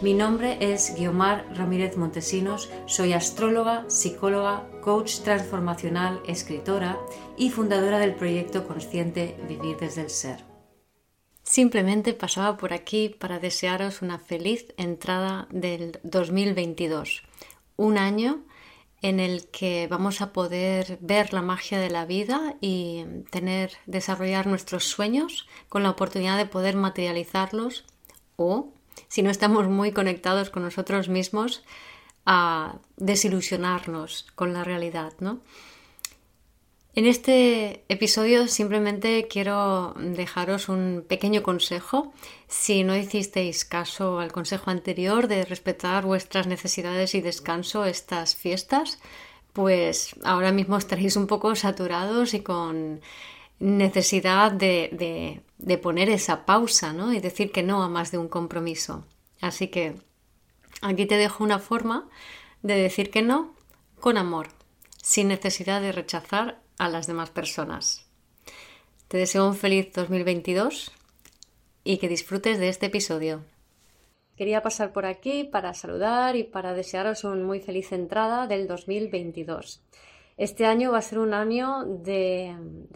Mi nombre es Guiomar Ramírez Montesinos, soy astróloga, psicóloga, coach transformacional, escritora y fundadora del proyecto consciente Vivir desde el Ser. Simplemente pasaba por aquí para desearos una feliz entrada del 2022, un año en el que vamos a poder ver la magia de la vida y tener desarrollar nuestros sueños con la oportunidad de poder materializarlos o si no estamos muy conectados con nosotros mismos, a desilusionarnos con la realidad, ¿no? En este episodio simplemente quiero dejaros un pequeño consejo. Si no hicisteis caso al consejo anterior de respetar vuestras necesidades y descanso estas fiestas, pues ahora mismo estaréis un poco saturados y con necesidad de, poner esa pausa ¿no? y decir que no a más de un compromiso. Así que aquí te dejo una forma de decir que no con amor, sin necesidad de rechazar a las demás personas. Te deseo un feliz 2022 y que disfrutes de este episodio. Quería pasar por aquí para saludar y para desearos una muy feliz entrada del 2022. Este año va a ser un año de,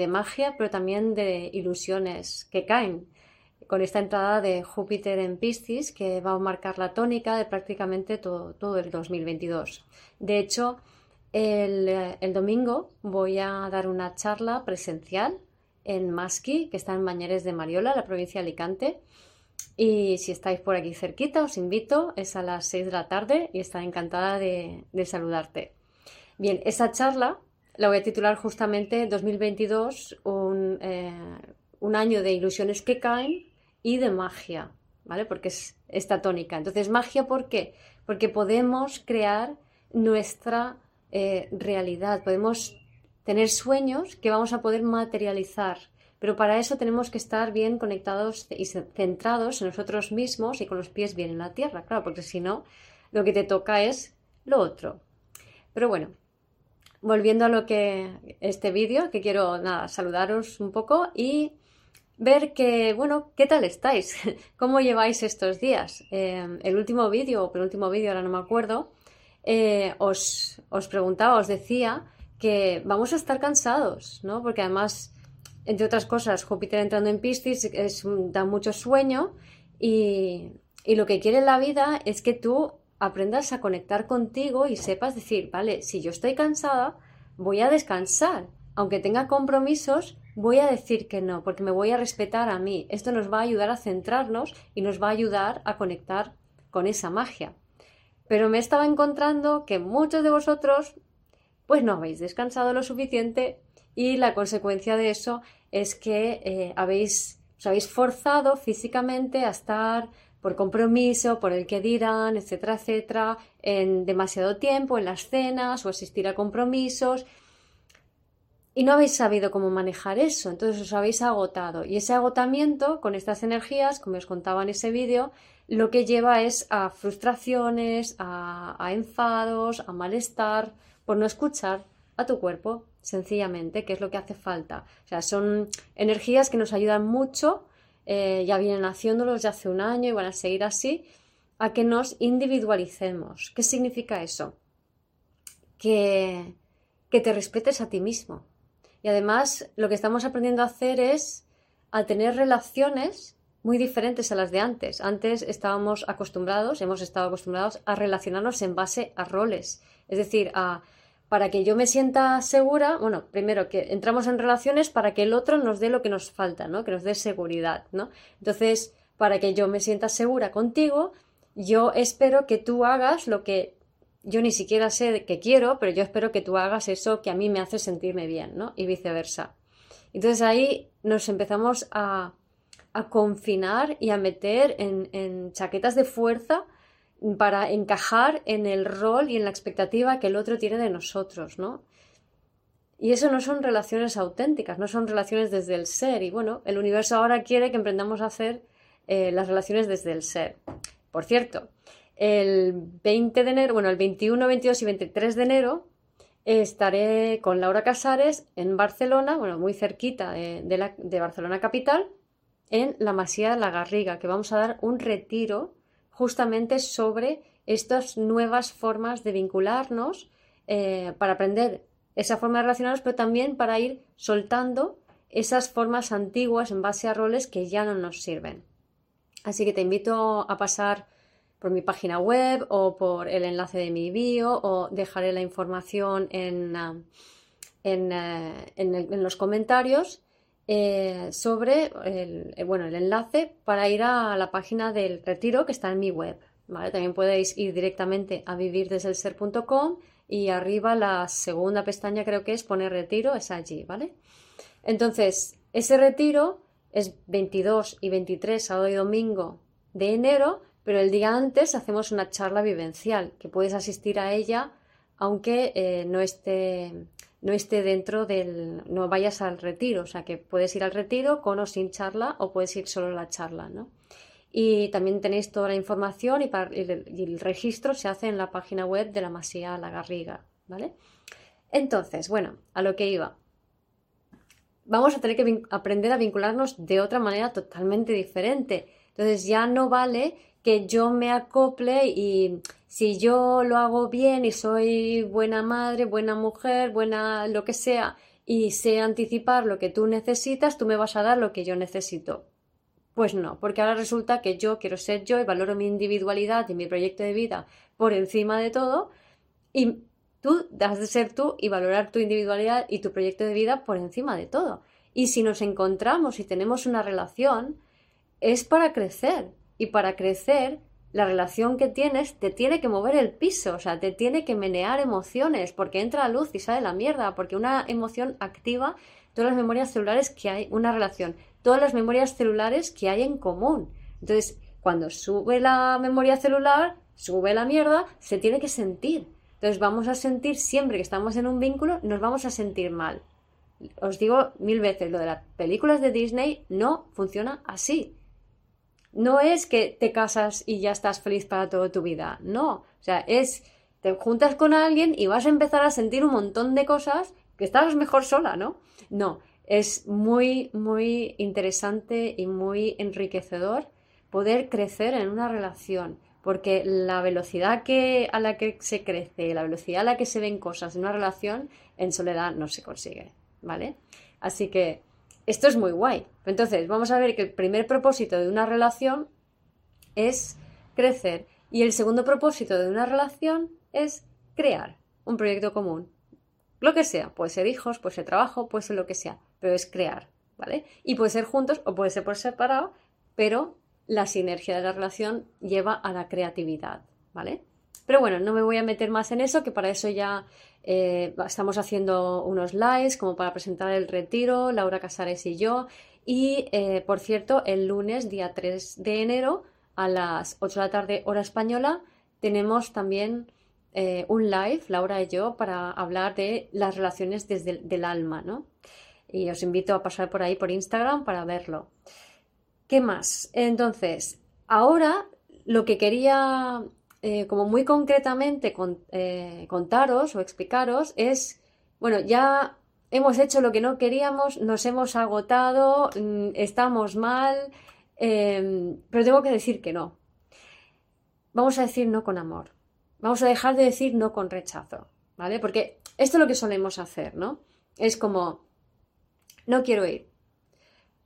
magia, pero también de ilusiones que caen con esta entrada de Júpiter en Piscis que va a marcar la tónica de prácticamente todo, el 2022. De hecho, el, domingo voy a dar una charla presencial en Masqui, que está en Mañares de Mariola, la provincia de Alicante. Y si estáis por aquí cerquita, os invito, es a las 6 de la tarde y estaré encantada de saludarte. Bien, esa charla la voy a titular justamente 2022, eh, un, año de ilusiones que caen y de magia, ¿vale? Porque es esta tónica. Entonces, magia, ¿por qué? Porque podemos crear nuestra eh, realidad, podemos tener sueños que vamos a poder materializar. Pero para eso tenemos que estar bien conectados y centrados en nosotros mismos y con los pies bien en la tierra, claro, porque si no, lo que te toca es lo otro. Pero bueno, volviendo a lo que este vídeo, que quiero nada, saludaros un poco y ver que, bueno, ¿qué tal estáis? ¿Cómo lleváis estos días? Eh, el último vídeo, o penúltimo vídeo, ahora no me acuerdo, eh, os, os, preguntaba, os decía que vamos a estar cansados, ¿no? Porque además, entre otras cosas, Júpiter entrando en Piscis da mucho sueño y, y lo que quiere la vida es que tú aprendas a conectar contigo y sepas decir, vale, si yo estoy cansada, voy a descansar. Aunque tenga compromisos, voy a decir que no, porque me voy a respetar a mí. Esto nos va a ayudar a centrarnos y nos va a ayudar a conectar con esa magia. Pero me estaba encontrando que muchos de vosotros pues no habéis descansado lo suficiente y la consecuencia de eso es que eh, habéis, os habéis forzado físicamente a estar por compromiso, por el que dirán, etcétera, etcétera, en demasiado tiempo, en las cenas o asistir a compromisos. Y no habéis sabido cómo manejar eso, entonces os habéis agotado. Y ese agotamiento con estas energías, como os contaba en ese vídeo, lo que lleva es a frustraciones, a, enfados, a malestar, por no escuchar a tu cuerpo, sencillamente, que es lo que hace falta. O sea, son energías que nos ayudan mucho eh, ya vienen haciéndolos ya hace un año y van a seguir así, a que nos individualicemos. ¿Qué significa eso? Que, que te respetes a ti mismo. Y además lo que estamos aprendiendo a hacer es a tener relaciones muy diferentes a las de antes. Antes estábamos acostumbrados, hemos estado acostumbrados a relacionarnos en base a roles, es decir, a para que yo me sienta segura, bueno, primero que entramos en relaciones para que el otro nos dé lo que nos falta, ¿no? Que nos dé seguridad, ¿no? Entonces, para que yo me sienta segura contigo, yo espero que tú hagas lo que yo ni siquiera sé que quiero, pero yo espero que tú hagas eso que a mí me hace sentirme bien, ¿no? Y viceversa. Entonces ahí nos empezamos a, a confinar y a meter en, en chaquetas de fuerza para encajar en el rol y en la expectativa que el otro tiene de nosotros, ¿no? Y eso no son relaciones auténticas, no son relaciones desde el ser. Y bueno, el universo ahora quiere que emprendamos a hacer eh, las relaciones desde el ser. Por cierto, el 20 de enero, bueno, el 21, 22 y 23 de enero estaré con Laura Casares en Barcelona, bueno, muy cerquita de, de Barcelona capital, en la Masía de la Garriga, que vamos a dar un retiro justamente sobre estas nuevas formas de vincularnos eh, para aprender esa forma de relacionarnos, pero también para ir soltando esas formas antiguas en base a roles que ya no nos sirven. Así que te invito a pasar por mi página web o por el enlace de mi bio o dejaré la información en, ah, eh, en, los comentarios eh, sobre el, eh, bueno, el enlace para ir a la página del retiro que está en mi web. También podéis ir directamente a vivirdeselser.com y arriba la segunda pestaña creo que es poner retiro, es allí, ¿vale? Entonces, ese retiro es 22 y 23, sábado y domingo de enero, pero el día antes hacemos una charla vivencial, que puedes asistir a ella aunque eh, no esté no esté dentro del no vayas al retiro, o sea que puedes ir al retiro con o sin charla o puedes ir solo a la charla, ¿no? Y también tenéis toda la información y, el, registro se hace en la página web de la Masía La Garriga, ¿vale? Entonces, bueno, a lo que iba. Vamos a tener que aprender a vincularnos de otra manera totalmente diferente. Entonces ya no vale que yo me acople y si yo lo hago bien y soy buena madre, buena mujer, buena lo que sea, y sé anticipar lo que tú necesitas, tú me vas a dar lo que yo necesito. Pues no, porque ahora resulta que yo quiero ser yo y valoro mi individualidad y mi proyecto de vida por encima de todo y tú has de ser tú y valorar tu individualidad y tu proyecto de vida por encima de todo. Y si nos encontramos y tenemos una relación, es para crecer, y para crecer, la relación que tienes te tiene que mover el piso, o sea, te tiene que menear emociones, porque entra la luz y sale la mierda, porque una emoción activa todas las memorias celulares que hay, una relación, todas las memorias celulares que hay en común. Entonces, cuando sube la memoria celular, sube la mierda, se tiene que sentir. Entonces vamos a sentir siempre que estamos en un vínculo, nos vamos a sentir mal. Os digo mil veces, lo de las películas de Disney no funciona así. No es que te casas y ya estás feliz para toda tu vida, no. O sea, es, te juntas con alguien y vas a empezar a sentir un montón de cosas que estás mejor sola, ¿no? No, es muy, muy interesante y muy enriquecedor poder crecer en una relación, porque la velocidad que, a la que se crece, la velocidad a la que se ven cosas en una relación, en soledad no se consigue, ¿vale? Así que esto es muy guay. Entonces, vamos a ver que el primer propósito de una relación es crecer y el segundo propósito de una relación es crear un proyecto común. Lo que sea, puede ser hijos, puede ser trabajo, puede ser lo que sea, pero es crear, ¿vale? Y puede ser juntos o puede ser por separado, pero la sinergia de la relación lleva a la creatividad, ¿vale? Pero bueno, no me voy a meter más en eso, que para eso ya eh, estamos haciendo unos lives como para presentar el retiro, Laura Casares y yo. Y eh, por cierto, el lunes, día 3 de enero, a las 8 de la tarde, hora española, tenemos también eh, un live, Laura y yo, para hablar de las relaciones desde el alma, ¿no? Y os invito a pasar por ahí por Instagram para verlo. ¿Qué más? Entonces, ahora lo que quería eh, como muy concretamente eh, contaros o explicaros es, bueno, ya hemos hecho lo que no queríamos, nos hemos agotado, mm, estamos mal, em, pero tengo que decir que no. Vamos a decir no con amor. Vamos a dejar de decir no con rechazo, ¿vale? Porque esto es lo que solemos hacer, ¿no? Es como, no quiero ir,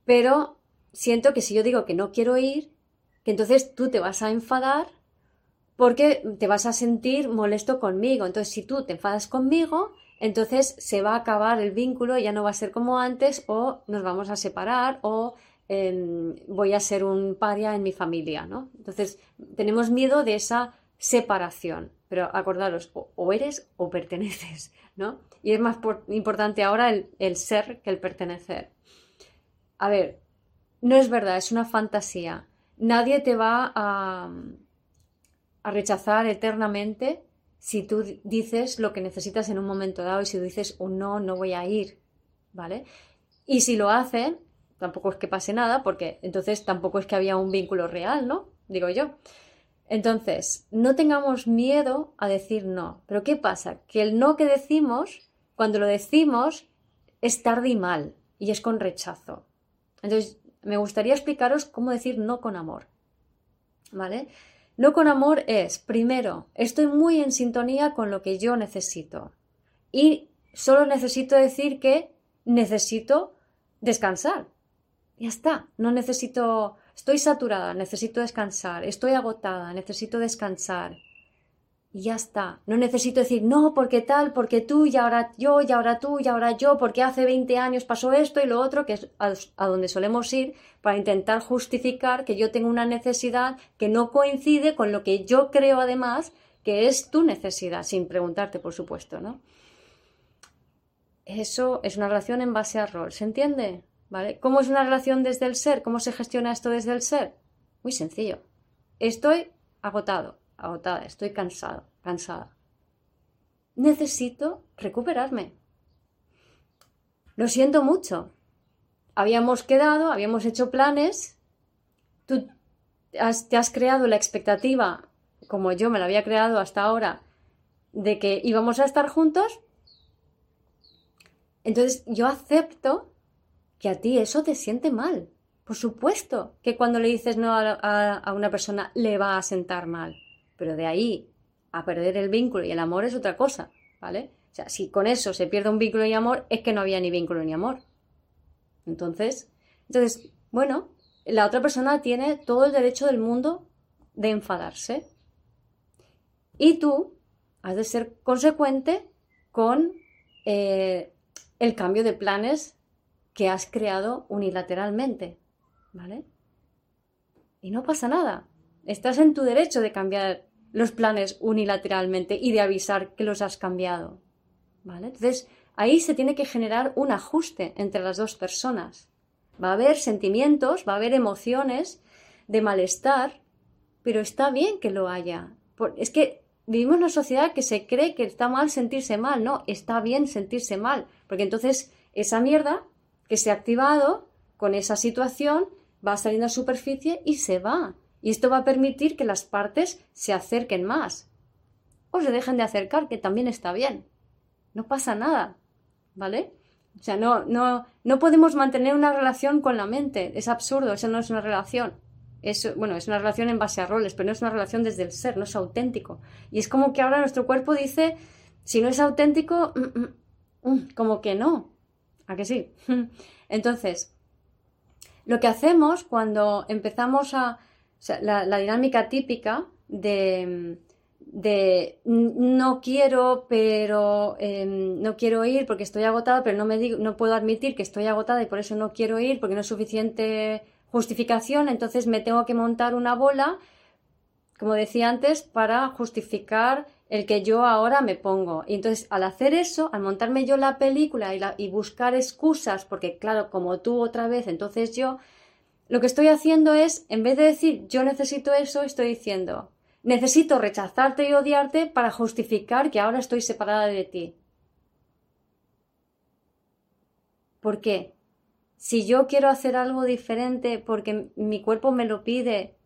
pero siento que si yo digo que no quiero ir, que entonces tú te vas a enfadar porque te vas a sentir molesto conmigo. Entonces, si tú te enfadas conmigo, entonces se va a acabar el vínculo, ya no va a ser como antes, o nos vamos a separar, o em, voy a ser un paria en mi familia, ¿no? Entonces, tenemos miedo de esa separación. Pero acordaros, o, eres o perteneces, ¿no? Y es más importante ahora el, el ser que el pertenecer. A ver, no es verdad, es una fantasía. Nadie te va a a rechazar eternamente si tú dices lo que necesitas en un momento dado y si dices un no, no voy a ir, ¿vale? Y si lo hacen, tampoco es que pase nada, porque entonces tampoco es que había un vínculo real, ¿no? Digo yo. Entonces, no tengamos miedo a decir no. Pero ¿qué pasa? Que el no que decimos, cuando lo decimos, es tarde y mal, y es con rechazo. Entonces, me gustaría explicaros cómo decir no con amor. ¿Vale? No con amor es, primero, estoy muy en sintonía con lo que yo necesito. Y solo necesito decir que necesito descansar. Ya está, no necesito, estoy saturada, necesito descansar, estoy agotada, necesito descansar. Y ya está, no necesito decir, no, porque tal, porque tú, y ahora yo, y ahora tú, y ahora yo, porque hace 20 años pasó esto y lo otro, que es a, donde solemos ir para intentar justificar que yo tengo una necesidad que no coincide con lo que yo creo además que es tu necesidad, sin preguntarte, por supuesto, ¿no? Eso es una relación en base a rol, ¿se entiende? ¿Vale? ¿Cómo es una relación desde el ser? ¿Cómo se gestiona esto desde el ser? Muy sencillo. Estoy agotado, agotada, estoy cansado, cansada. Necesito recuperarme. Lo siento mucho. Habíamos quedado, habíamos hecho planes. Tú te has creado la expectativa, como yo me la había creado hasta ahora, de que íbamos a estar juntos. Entonces yo acepto que a ti eso te siente mal. Por supuesto que cuando le dices no a, una persona le va a sentar mal, pero de ahí a perder el vínculo y el amor es otra cosa, ¿vale? O sea, si con eso se pierde un vínculo y amor, es que no había ni vínculo ni amor. Entonces, entonces, bueno, la otra persona tiene todo el derecho del mundo de enfadarse. Y tú has de ser consecuente con eh, el cambio de planes que has creado unilateralmente, ¿vale? Y no pasa nada. Estás en tu derecho de cambiar los planes unilateralmente y de avisar que los has cambiado, ¿vale? Entonces, ahí se tiene que generar un ajuste entre las dos personas. Va a haber sentimientos, va a haber emociones de malestar, pero está bien que lo haya. Es que vivimos en una sociedad que se cree que está mal sentirse mal, no, está bien sentirse mal, porque entonces esa mierda que se ha activado con esa situación va saliendo a superficie y se va. Y esto va a permitir que las partes se acerquen más. O se dejen de acercar, que también está bien. No pasa nada. ¿Vale? O sea, no, no, no podemos mantener una relación con la mente. Es absurdo, eso no es una relación. Es, bueno, es una relación en base a roles, pero no es una relación desde el ser, no es auténtico. Y es como que ahora nuestro cuerpo dice, si no es auténtico, mm, mm, mm, como que no. ¿A que sí? Entonces, lo que hacemos cuando empezamos a. la, dinámica típica de, de no quiero, pero em, no quiero ir porque estoy agotada, pero no, me digo, no puedo admitir que estoy agotada y por eso no quiero ir porque no es suficiente justificación, entonces me tengo que montar una bola, como decía antes, para justificar el que yo ahora me pongo. Y entonces, al hacer eso, al montarme yo la película y, y buscar excusas, porque claro, como tú otra vez, entonces yo, lo que estoy haciendo es, en vez de decir yo necesito eso, estoy diciendo necesito rechazarte y odiarte para justificar que ahora estoy separada de ti. ¿Por qué? Si yo quiero hacer algo diferente porque mi cuerpo me lo pide,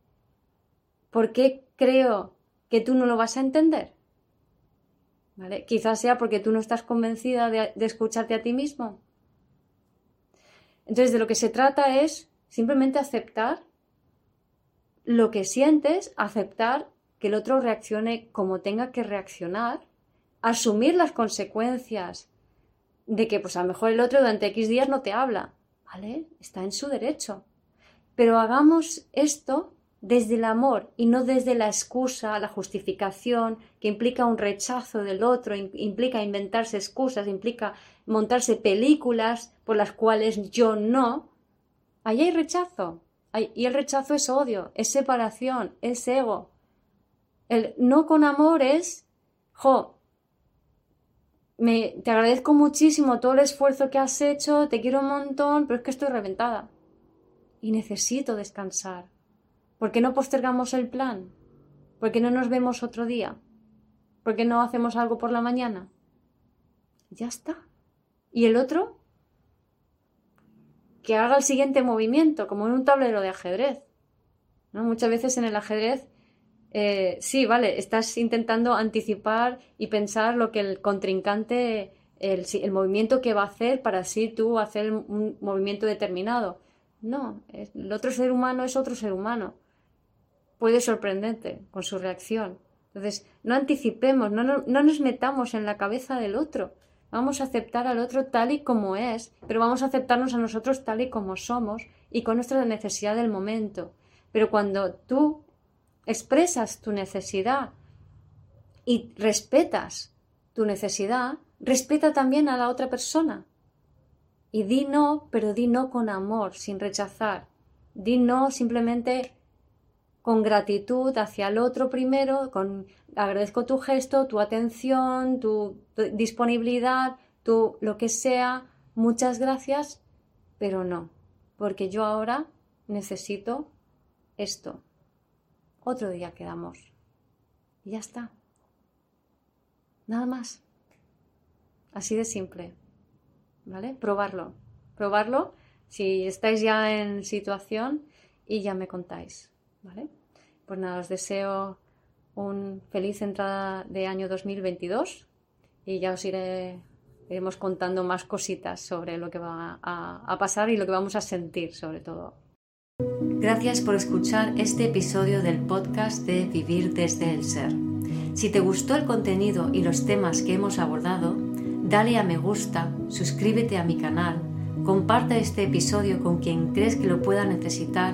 ¿por qué creo que tú no lo vas a entender? Quizás sea porque tú no estás convencida de, de escucharte a ti mismo. Entonces, de lo que se trata es simplemente aceptar lo que sientes, aceptar que el otro reaccione como tenga que reaccionar, asumir las consecuencias de que pues a lo mejor el otro durante X días no te habla, ¿vale? Está en su derecho. Pero hagamos esto desde el amor y no desde la excusa, la justificación, que implica un rechazo del otro, implica inventarse excusas, implica montarse películas por las cuales yo no. Ahí hay rechazo. y el rechazo es odio, es separación, es ego. El no con amor es, jo, me, te agradezco muchísimo todo el esfuerzo que has hecho, te quiero un montón, pero es que estoy reventada. Y necesito descansar. ¿Por qué no postergamos el plan? ¿Por qué no nos vemos otro día? ¿Por qué no hacemos algo por la mañana? Ya está. ¿Y el otro? Que haga el siguiente movimiento, como en un tablero de ajedrez. ¿No? Muchas veces en el ajedrez, eh, sí, vale, estás intentando anticipar y pensar lo que el contrincante, el, el movimiento que va a hacer para así tú hacer un movimiento determinado. No, el otro ser humano es otro ser humano. Puede sorprenderte con su reacción. Entonces, no anticipemos, no, no, nos metamos en la cabeza del otro. Vamos a aceptar al otro tal y como es, pero vamos a aceptarnos a nosotros tal y como somos y con nuestra necesidad del momento. Pero cuando tú expresas tu necesidad y respetas tu necesidad, respeta también a la otra persona. Y di no, pero di no con amor, sin rechazar. Di no simplemente con gratitud hacia el otro primero, con agradezco tu gesto, tu atención, tu, disponibilidad, tu lo que sea, muchas gracias, pero no, porque yo ahora necesito esto. Otro día quedamos. Y ya está. Nada más. Así de simple. ¿Vale? Probarlo. Probarlo si estáis ya en situación y ya me contáis. ¿Vale? Pues nada, os deseo un feliz entrada de año 2022 y ya os iremos contando más cositas sobre lo que va a, a pasar y lo que vamos a sentir sobre todo. Gracias por escuchar este episodio del podcast de Vivir desde el Ser. Si te gustó el contenido y los temas que hemos abordado, dale a me gusta, suscríbete a mi canal, comparte este episodio con quien crees que lo pueda necesitar